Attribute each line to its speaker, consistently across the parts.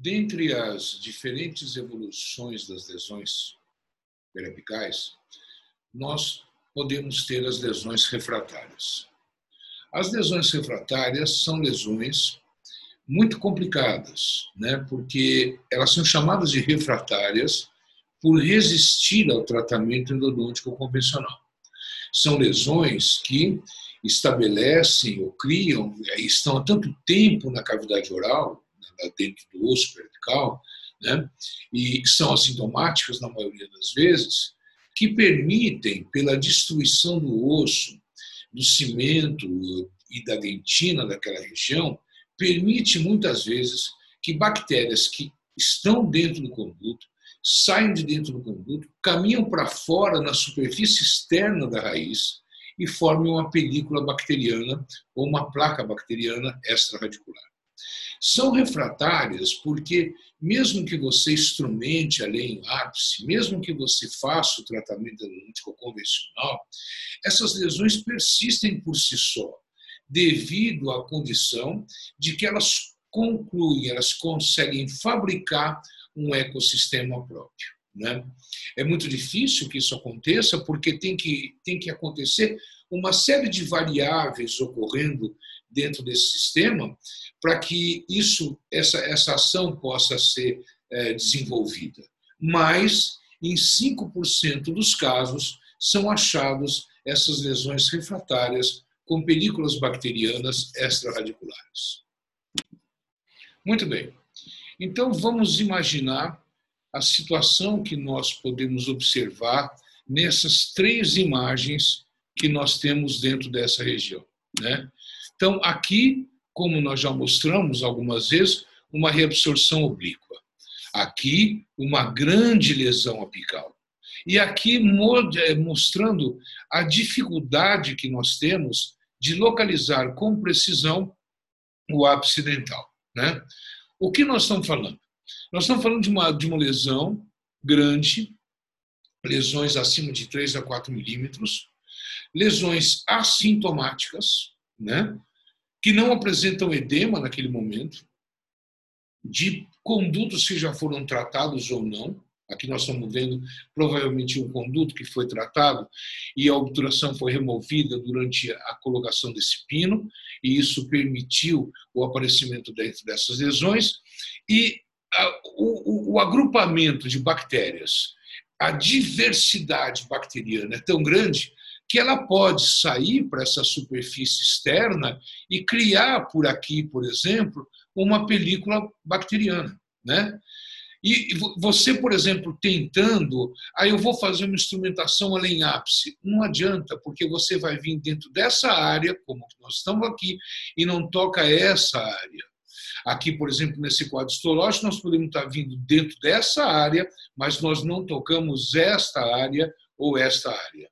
Speaker 1: dentre as diferentes evoluções das lesões periapicais, nós podemos ter as lesões refratárias. As lesões refratárias são lesões muito complicadas, né? porque elas são chamadas de refratárias por resistir ao tratamento endodôntico convencional. São lesões que estabelecem ou criam, estão há tanto tempo na cavidade oral, dentro do osso vertical, né, e são assintomáticas na maioria das vezes, que permitem, pela destruição do osso, do cimento e da dentina daquela região, permite muitas vezes que bactérias que estão dentro do conduto saem de dentro do conduto, caminham para fora na superfície externa da raiz e formem uma película bacteriana ou uma placa bacteriana extraradicular. São refratárias porque, mesmo que você instrumente a lei em ápice, mesmo que você faça o tratamento analítico convencional, essas lesões persistem por si só, devido à condição de que elas concluem, elas conseguem fabricar um ecossistema próprio. Né? É muito difícil que isso aconteça, porque tem que, tem que acontecer uma série de variáveis ocorrendo dentro desse sistema para que isso, essa, essa ação possa ser é, desenvolvida. Mas, em 5% dos casos, são achados essas lesões refratárias com películas bacterianas extrarradiculares. Muito bem. Então, vamos imaginar a situação que nós podemos observar nessas três imagens que nós temos dentro dessa região. Né? Então, aqui, como nós já mostramos algumas vezes, uma reabsorção oblíqua. Aqui, uma grande lesão apical. E aqui é, mostrando a dificuldade que nós temos de localizar com precisão o ápice dental. Né? O que nós estamos falando? Nós estamos falando de uma, de uma lesão grande, lesões acima de 3 a 4 milímetros, lesões assintomáticas, né, que não apresentam edema naquele momento, de condutos que já foram tratados ou não. Aqui nós estamos vendo provavelmente um conduto que foi tratado e a obturação foi removida durante a colocação desse pino, e isso permitiu o aparecimento dessas lesões. E a, o, o agrupamento de bactérias, a diversidade bacteriana é tão grande que ela pode sair para essa superfície externa e criar por aqui, por exemplo, uma película bacteriana, né? E você, por exemplo, tentando, aí eu vou fazer uma instrumentação além ápice. Não adianta, porque você vai vir dentro dessa área, como nós estamos aqui, e não toca essa área. Aqui, por exemplo, nesse quadro histológico, nós podemos estar vindo dentro dessa área, mas nós não tocamos esta área ou esta área.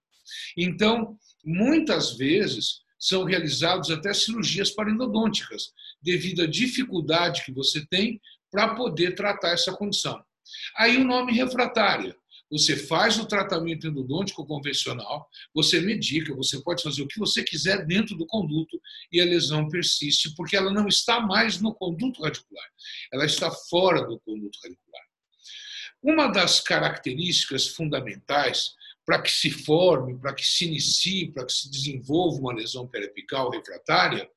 Speaker 1: Então, muitas vezes, são realizadas até cirurgias parendodônticas, devido à dificuldade que você tem para poder tratar essa condição. Aí o nome refratária. Você faz o tratamento endodôntico convencional, você medica, você pode fazer o que você quiser dentro do conduto e a lesão persiste, porque ela não está mais no conduto radicular, ela está fora do conduto radicular. Uma das características fundamentais para que se forme, para que se inicie, para que se desenvolva uma lesão periapical refratária,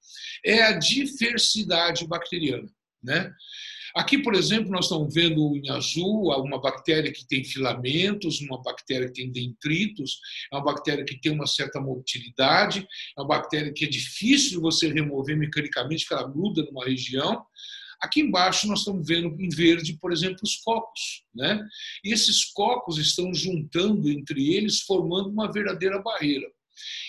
Speaker 1: é a diversidade bacteriana. Né? Aqui, por exemplo, nós estamos vendo em azul uma bactéria que tem filamentos, uma bactéria que tem dentritos, é uma bactéria que tem uma certa motilidade, é uma bactéria que é difícil de você remover mecanicamente, que ela gruda numa região. Aqui embaixo nós estamos vendo em verde, por exemplo, os cocos. Né? E esses cocos estão juntando entre eles, formando uma verdadeira barreira.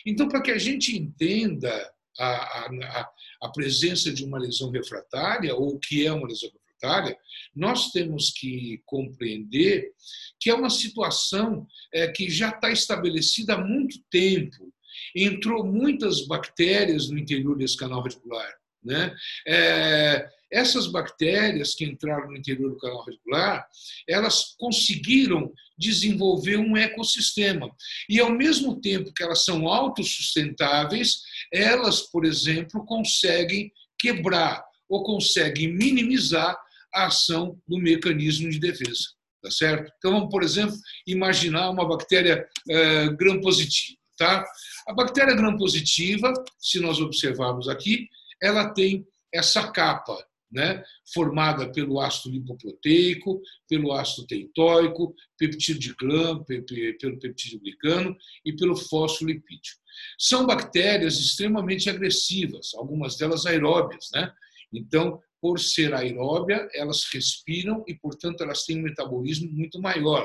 Speaker 1: Então, para que a gente entenda a, a, a presença de uma lesão refratária, ou o que é uma lesão refratária, nós temos que compreender que é uma situação é, que já está estabelecida há muito tempo. Entrou muitas bactérias no interior desse canal radicular. Né? É, essas bactérias que entraram no interior do canal radicular, elas conseguiram desenvolver um ecossistema. E, ao mesmo tempo que elas são autossustentáveis, elas, por exemplo, conseguem quebrar ou conseguem minimizar a ação do mecanismo de defesa. Tá certo? Então, vamos, por exemplo, imaginar uma bactéria é, gram-positiva. Tá? A bactéria gram-positiva, se nós observarmos aqui, ela tem essa capa né, formada pelo ácido lipoproteico, pelo ácido teitóico, peptídeo de pelo peptídeo glicano e pelo fosfolipídio. São bactérias extremamente agressivas, algumas delas aeróbias. Né? Então, por ser aeróbia, elas respiram e, portanto, elas têm um metabolismo muito maior.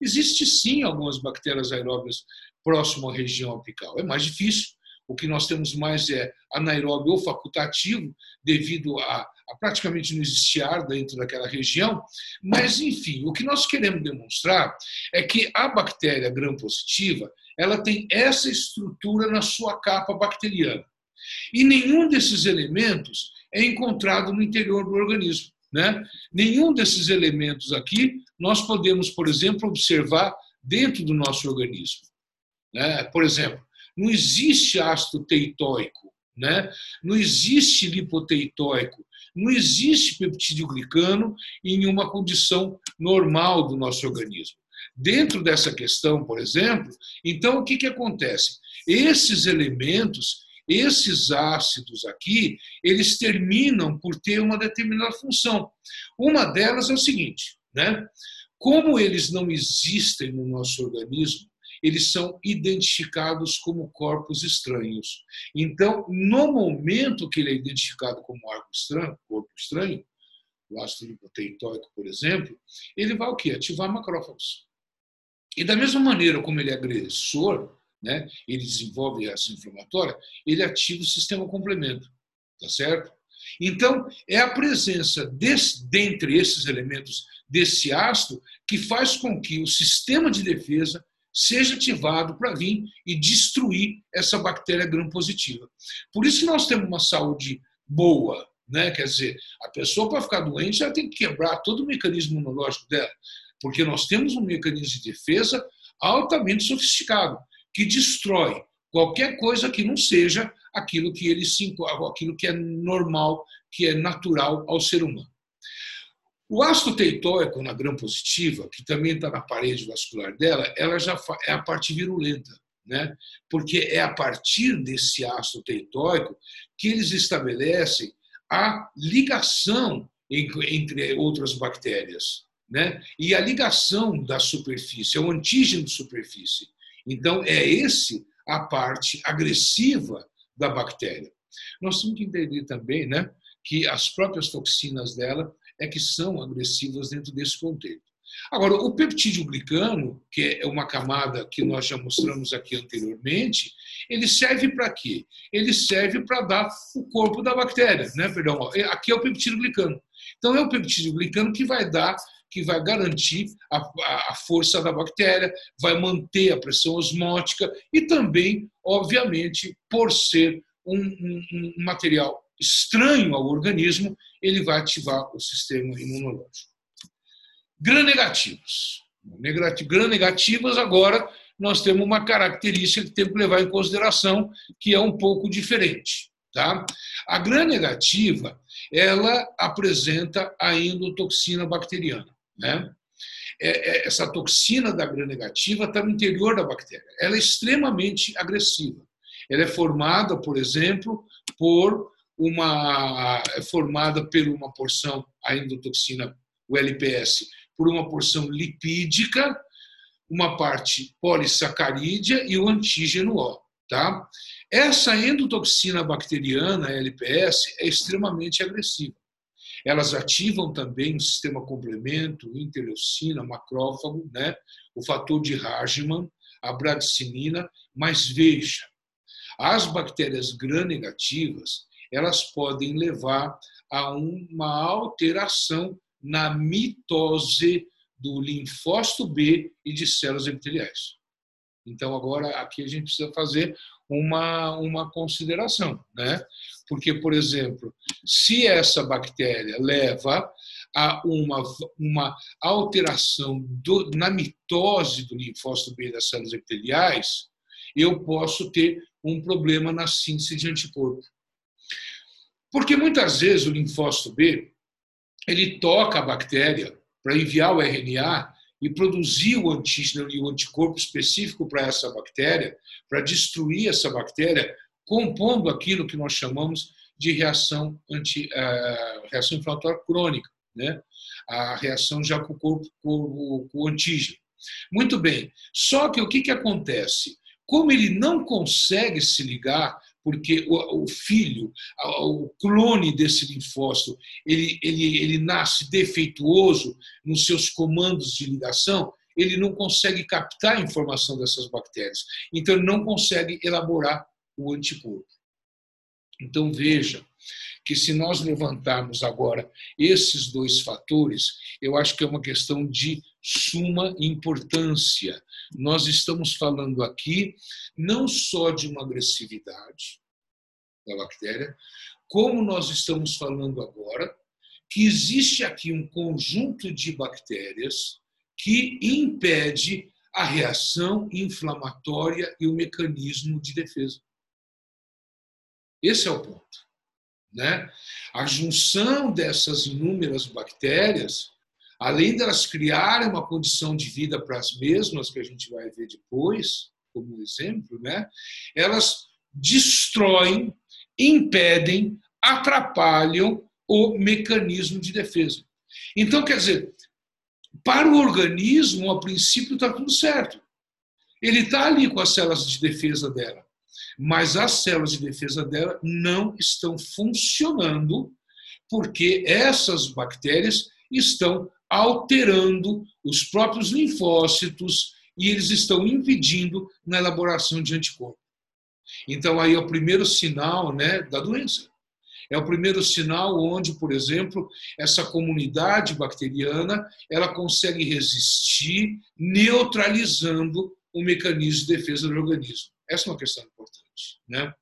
Speaker 1: Existe sim algumas bactérias aeróbias próximo à região apical. É mais difícil. O que nós temos mais é anaeróbio ou facultativo, devido a, a praticamente não existir ar dentro daquela região. Mas, enfim, o que nós queremos demonstrar é que a bactéria gram-positiva ela tem essa estrutura na sua capa bacteriana. E nenhum desses elementos é encontrado no interior do organismo. Né? Nenhum desses elementos aqui nós podemos, por exemplo, observar dentro do nosso organismo. Né? Por exemplo, não existe ácido teitóico, né? não existe lipoteitóico, não existe peptídeo glicano em uma condição normal do nosso organismo. Dentro dessa questão, por exemplo, então o que, que acontece? Esses elementos, esses ácidos aqui, eles terminam por ter uma determinada função. Uma delas é o seguinte, né? Como eles não existem no nosso organismo, eles são identificados como corpos estranhos. Então, no momento que ele é identificado como estranho, corpo estranho o ácido lipoteitóico, por exemplo, ele vai o quê? Ativar macrófagos. E da mesma maneira como ele é agressor, né, ele desenvolve reação inflamatória, ele ativa o sistema complemento, tá certo? Então, é a presença desse, dentre esses elementos desse ácido que faz com que o sistema de defesa seja ativado para vir e destruir essa bactéria gram-positiva. Por isso nós temos uma saúde boa, né? Quer dizer, a pessoa para ficar doente ela tem que quebrar todo o mecanismo imunológico dela, porque nós temos um mecanismo de defesa altamente sofisticado que destrói qualquer coisa que não seja aquilo que ele se, aquilo que é normal, que é natural ao ser humano. O ácido teitóico na gram-positiva, que também está na parede vascular dela, ela já é a parte virulenta, né? porque é a partir desse ácido teitóico que eles estabelecem a ligação entre outras bactérias. Né? E a ligação da superfície, é o antígeno de superfície. Então, é esse a parte agressiva da bactéria. Nós temos que entender também né, que as próprias toxinas dela é que são agressivas dentro desse contexto. Agora, o peptídeo glicano, que é uma camada que nós já mostramos aqui anteriormente, ele serve para quê? Ele serve para dar o corpo da bactéria, né? Perdão, aqui é o peptídeo glicano. Então é o peptídeo glicano que vai dar, que vai garantir a, a força da bactéria, vai manter a pressão osmótica e também, obviamente, por ser um, um, um material estranho ao organismo, ele vai ativar o sistema imunológico. Gram-negativos. Gram-negativas, agora, nós temos uma característica que temos que levar em consideração, que é um pouco diferente. Tá? A gram-negativa, ela apresenta a endotoxina bacteriana. Né? É, é, essa toxina da gram-negativa está no interior da bactéria. Ela é extremamente agressiva. Ela é formada, por exemplo, por uma é formada por uma porção a endotoxina, o LPS, por uma porção lipídica, uma parte polissacarídea e o antígeno O. Tá? Essa endotoxina bacteriana, LPS, é extremamente agressiva. Elas ativam também o sistema complemento, interleucina, macrófago, né? o fator de Hagman, a bradicinina, mas veja, as bactérias gram-negativas, elas podem levar a uma alteração na mitose do linfócito B e de células epiteliais. Então, agora, aqui a gente precisa fazer uma, uma consideração, né? Porque, por exemplo, se essa bactéria leva a uma, uma alteração do, na mitose do linfócito B das células epiteliais, eu posso ter um problema na síntese de anticorpo. Porque muitas vezes o linfócito B ele toca a bactéria para enviar o RNA e produzir o antígeno e o anticorpo específico para essa bactéria, para destruir essa bactéria, compondo aquilo que nós chamamos de reação, anti, uh, reação inflamatória crônica, né? a reação já com o corpo, com o antígeno. Muito bem, só que o que, que acontece? Como ele não consegue se ligar, porque o, o filho, o clone desse linfócito, ele, ele, ele nasce defeituoso nos seus comandos de ligação, ele não consegue captar a informação dessas bactérias. Então, ele não consegue elaborar o anticorpo. Então, veja que se nós levantarmos agora esses dois fatores, eu acho que é uma questão de suma importância. Nós estamos falando aqui não só de uma agressividade da bactéria, como nós estamos falando agora que existe aqui um conjunto de bactérias que impede a reação inflamatória e o mecanismo de defesa. Esse é o ponto. Né? A junção dessas inúmeras bactérias, além delas criarem uma condição de vida para as mesmas, que a gente vai ver depois, como exemplo, né? elas destroem, impedem, atrapalham o mecanismo de defesa. Então, quer dizer, para o organismo, a princípio está tudo certo. Ele está ali com as células de defesa dela mas as células de defesa dela não estão funcionando porque essas bactérias estão alterando os próprios linfócitos e eles estão impedindo na elaboração de anticorpos. Então aí é o primeiro sinal, né, da doença. É o primeiro sinal onde, por exemplo, essa comunidade bacteriana, ela consegue resistir neutralizando o mecanismo de defesa do organismo. Essa é uma questão importante. Né?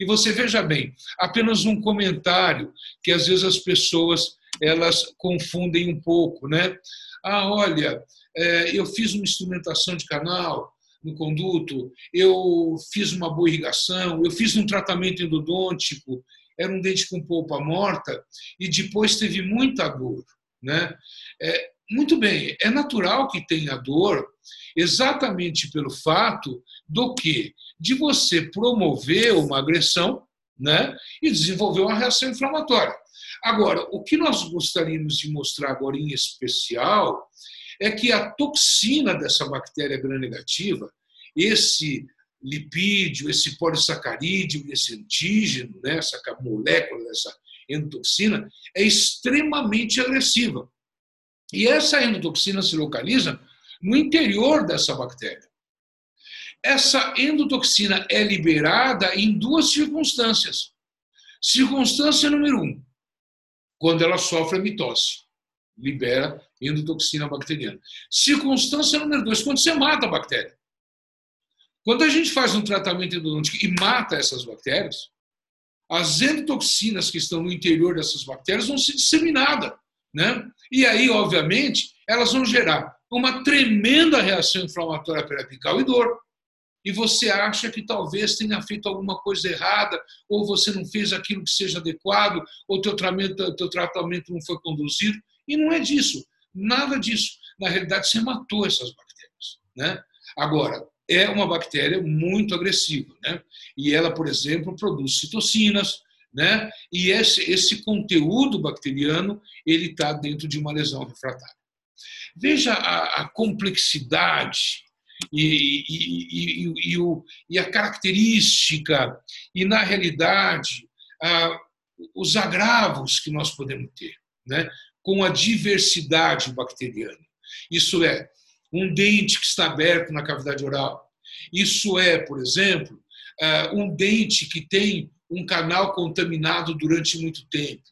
Speaker 1: E você veja bem, apenas um comentário que às vezes as pessoas elas confundem um pouco, né? Ah, olha, é, eu fiz uma instrumentação de canal no conduto, eu fiz uma boa irrigação, eu fiz um tratamento endodôntico, era um dente com polpa morta e depois teve muita dor, né? É, muito bem, é natural que tenha dor, exatamente pelo fato do que de você promover uma agressão, né, e desenvolver uma reação inflamatória. Agora, o que nós gostaríamos de mostrar agora em especial é que a toxina dessa bactéria gram-negativa, esse lipídio, esse polissacarídeo, esse antígeno, né, essa molécula dessa endotoxina, é extremamente agressiva. E essa endotoxina se localiza no interior dessa bactéria. Essa endotoxina é liberada em duas circunstâncias. Circunstância número um, quando ela sofre a mitose, libera endotoxina bacteriana. Circunstância número dois, quando você mata a bactéria. Quando a gente faz um tratamento endodôntico e mata essas bactérias, as endotoxinas que estão no interior dessas bactérias vão ser disseminadas. Né? E aí, obviamente, elas vão gerar uma tremenda reação inflamatória periapical e dor. E você acha que talvez tenha feito alguma coisa errada, ou você não fez aquilo que seja adequado, ou teu tratamento, teu tratamento não foi conduzido. E não é disso, nada disso. Na realidade, você matou essas bactérias. Né? Agora, é uma bactéria muito agressiva. Né? E ela, por exemplo, produz citocinas, né? E esse, esse conteúdo bacteriano ele está dentro de uma lesão refratária. Veja a, a complexidade e, e, e, e, o, e a característica e na realidade a, os agravos que nós podemos ter, né? Com a diversidade bacteriana. Isso é um dente que está aberto na cavidade oral. Isso é, por exemplo, um dente que tem um canal contaminado durante muito tempo,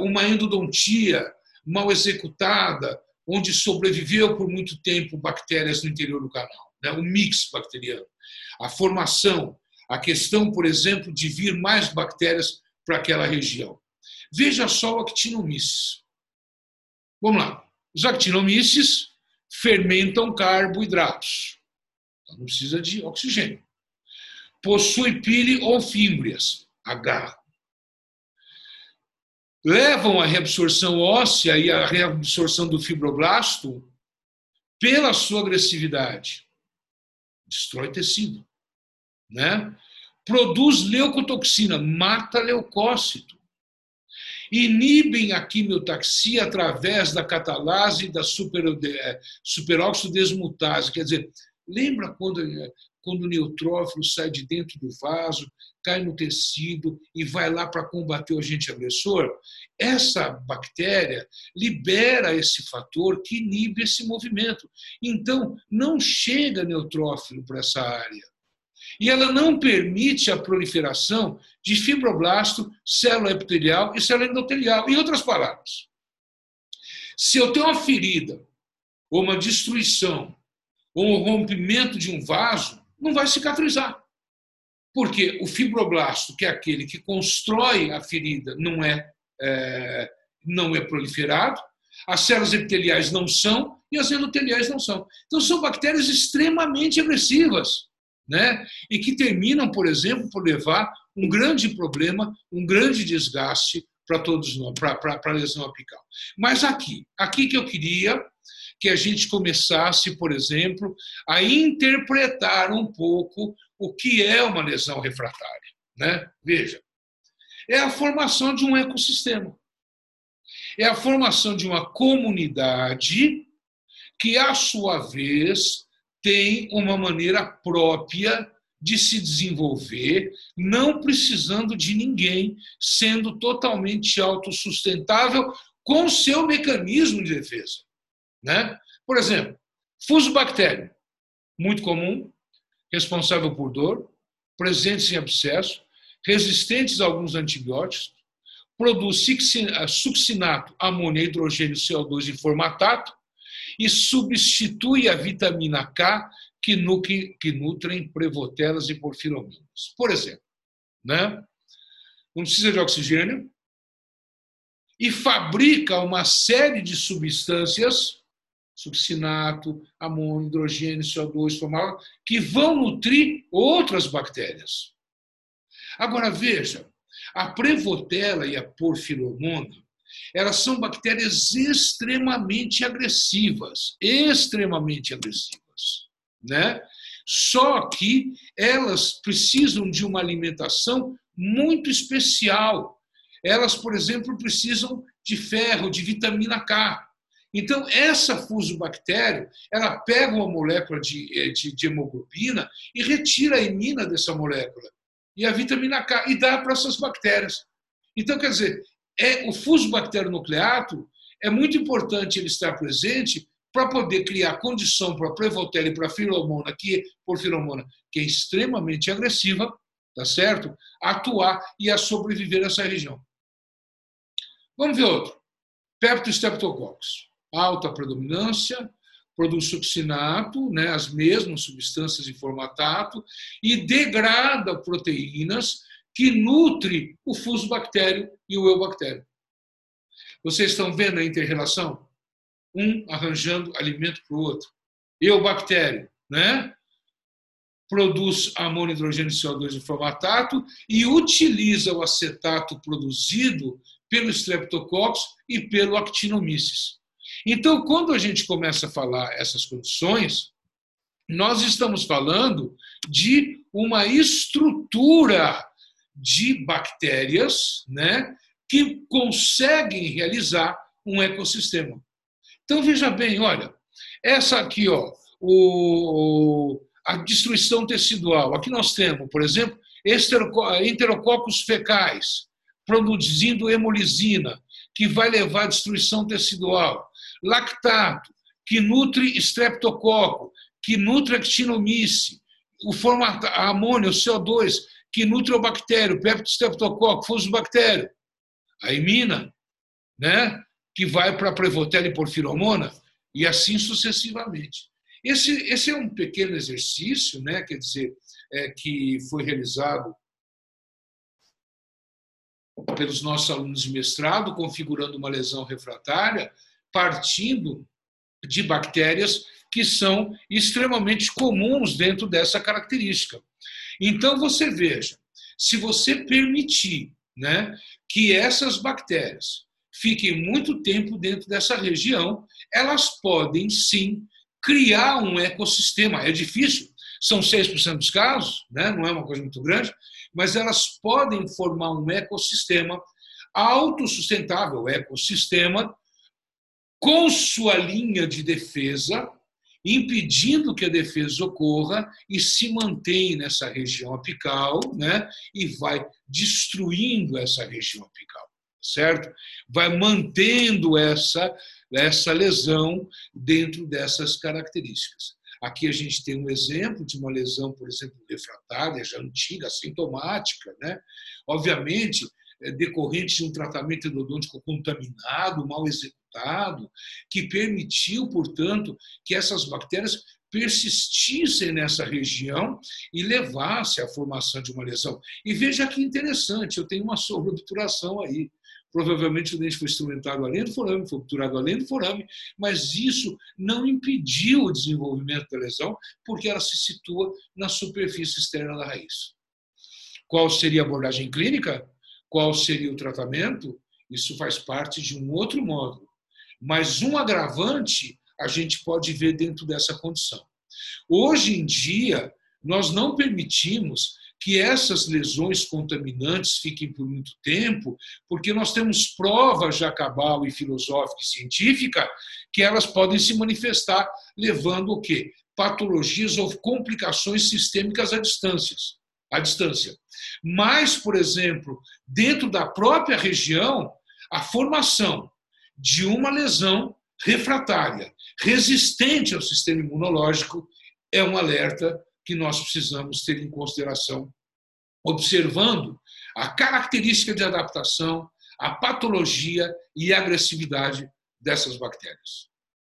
Speaker 1: uma endodontia mal executada, onde sobreviveu por muito tempo bactérias no interior do canal, né? um mix bacteriano. A formação, a questão, por exemplo, de vir mais bactérias para aquela região. Veja só o actinomyces. Vamos lá. Os actinomyces fermentam carboidratos. Então não precisa de oxigênio possui pile ou fímbrias, H. levam à reabsorção óssea e à reabsorção do fibroblasto pela sua agressividade. Destrói tecido. Né? Produz leucotoxina, mata leucócito. Inibem a quimiotaxia através da catalase e da é, superóxido desmutase. Quer dizer, lembra quando quando o neutrófilo sai de dentro do vaso, cai no tecido e vai lá para combater o agente agressor, essa bactéria libera esse fator que inibe esse movimento. Então, não chega neutrófilo para essa área. E ela não permite a proliferação de fibroblasto, célula epitelial e célula endotelial. Em outras palavras, se eu tenho uma ferida, ou uma destruição, ou um rompimento de um vaso, não vai cicatrizar. Porque o fibroblasto, que é aquele que constrói a ferida, não é, é não é proliferado, as células epiteliais não são e as endoteliais não são. Então, são bactérias extremamente agressivas, né? e que terminam, por exemplo, por levar um grande problema, um grande desgaste para todos nós, para a lesão apical. Mas aqui, aqui que eu queria que a gente começasse, por exemplo, a interpretar um pouco o que é uma lesão refratária. Né? Veja, é a formação de um ecossistema. É a formação de uma comunidade que, à sua vez, tem uma maneira própria de se desenvolver, não precisando de ninguém, sendo totalmente autossustentável com seu mecanismo de defesa. Né? Por exemplo, fusobactéria, muito comum, responsável por dor, presentes em abscesso, resistentes a alguns antibióticos, produz succinato, amônia, hidrogênio, CO2 e formatato e substitui a vitamina K que, nutre, que nutrem prevotelas e porfirominas. Por exemplo, né? não precisa de oxigênio e fabrica uma série de substâncias succinato, amônio, hidrogênio, CO2, formaldeído, que vão nutrir outras bactérias. Agora, veja, a prevotela e a porfiromona, elas são bactérias extremamente agressivas, extremamente agressivas, né? Só que elas precisam de uma alimentação muito especial. Elas, por exemplo, precisam de ferro, de vitamina K. Então, essa fusobactéria, ela pega uma molécula de, eh, de, de hemoglobina e retira a imina dessa molécula e a vitamina K e dá para essas bactérias. Então, quer dizer, é, o fusobacterionucleato é muito importante ele estar presente para poder criar condição para a prevotela e para a filomona, que, por filomona, que é extremamente agressiva, tá certo? atuar e a sobreviver nessa região. Vamos ver outro. Peptostreptococcus alta predominância, produz succinato, né, as mesmas substâncias em formatato, e degrada proteínas que nutre o fusobactério e o eubactério. Vocês estão vendo a inter-relação? Um arranjando alimento para o outro. Eubactério, né? Produz amônio, hidrogênio e CO2 em formatato e utiliza o acetato produzido pelo Streptococcus e pelo Actinomyces. Então, quando a gente começa a falar essas condições, nós estamos falando de uma estrutura de bactérias né, que conseguem realizar um ecossistema. Então, veja bem, olha, essa aqui, ó, o, a destruição tecidual. Aqui nós temos, por exemplo, enterococos fecais, produzindo hemolisina, que vai levar à destruição tecidual. Lactato, que nutre streptococo, que nutre actinomice, o formato, amônia, o CO2, que nutre o bactério, peptostreptococo, fusobactério, a imina, né, que vai para a prevotela e porfiromona, e assim sucessivamente. Esse, esse é um pequeno exercício, né, quer dizer, é, que foi realizado pelos nossos alunos de mestrado, configurando uma lesão refratária, partindo de bactérias que são extremamente comuns dentro dessa característica. Então, você veja, se você permitir né, que essas bactérias fiquem muito tempo dentro dessa região, elas podem sim criar um ecossistema. É difícil, são 6% dos casos, né? não é uma coisa muito grande, mas elas podem formar um ecossistema autossustentável, ecossistema com sua linha de defesa, impedindo que a defesa ocorra e se mantém nessa região apical, né? E vai destruindo essa região apical, certo? Vai mantendo essa essa lesão dentro dessas características. Aqui a gente tem um exemplo de uma lesão, por exemplo, refratária, já antiga, sintomática, né? Obviamente, é decorrente de um tratamento endodôntico contaminado, mal executado, que permitiu, portanto, que essas bactérias persistissem nessa região e levasse à formação de uma lesão. E veja que interessante, eu tenho uma sobreobturação aí. Provavelmente o dente foi instrumentado além do forame, foi obturado além do forame, mas isso não impediu o desenvolvimento da lesão, porque ela se situa na superfície externa da raiz. Qual seria a abordagem clínica? Qual seria o tratamento? Isso faz parte de um outro módulo. Mas um agravante a gente pode ver dentro dessa condição. Hoje em dia, nós não permitimos que essas lesões contaminantes fiquem por muito tempo, porque nós temos provas já cabal e filosófica e científica que elas podem se manifestar levando o quê? Patologias ou complicações sistêmicas à distância. À distância. Mas, por exemplo, dentro da própria região, a formação de uma lesão refratária, resistente ao sistema imunológico, é um alerta que nós precisamos ter em consideração, observando a característica de adaptação, a patologia e a agressividade dessas bactérias.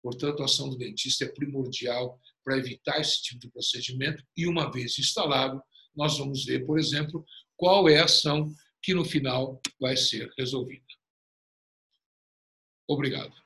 Speaker 1: Portanto, a ação do dentista é primordial para evitar esse tipo de procedimento e, uma vez instalado, nós vamos ver, por exemplo, qual é a ação que no final vai ser resolvida. Obrigado.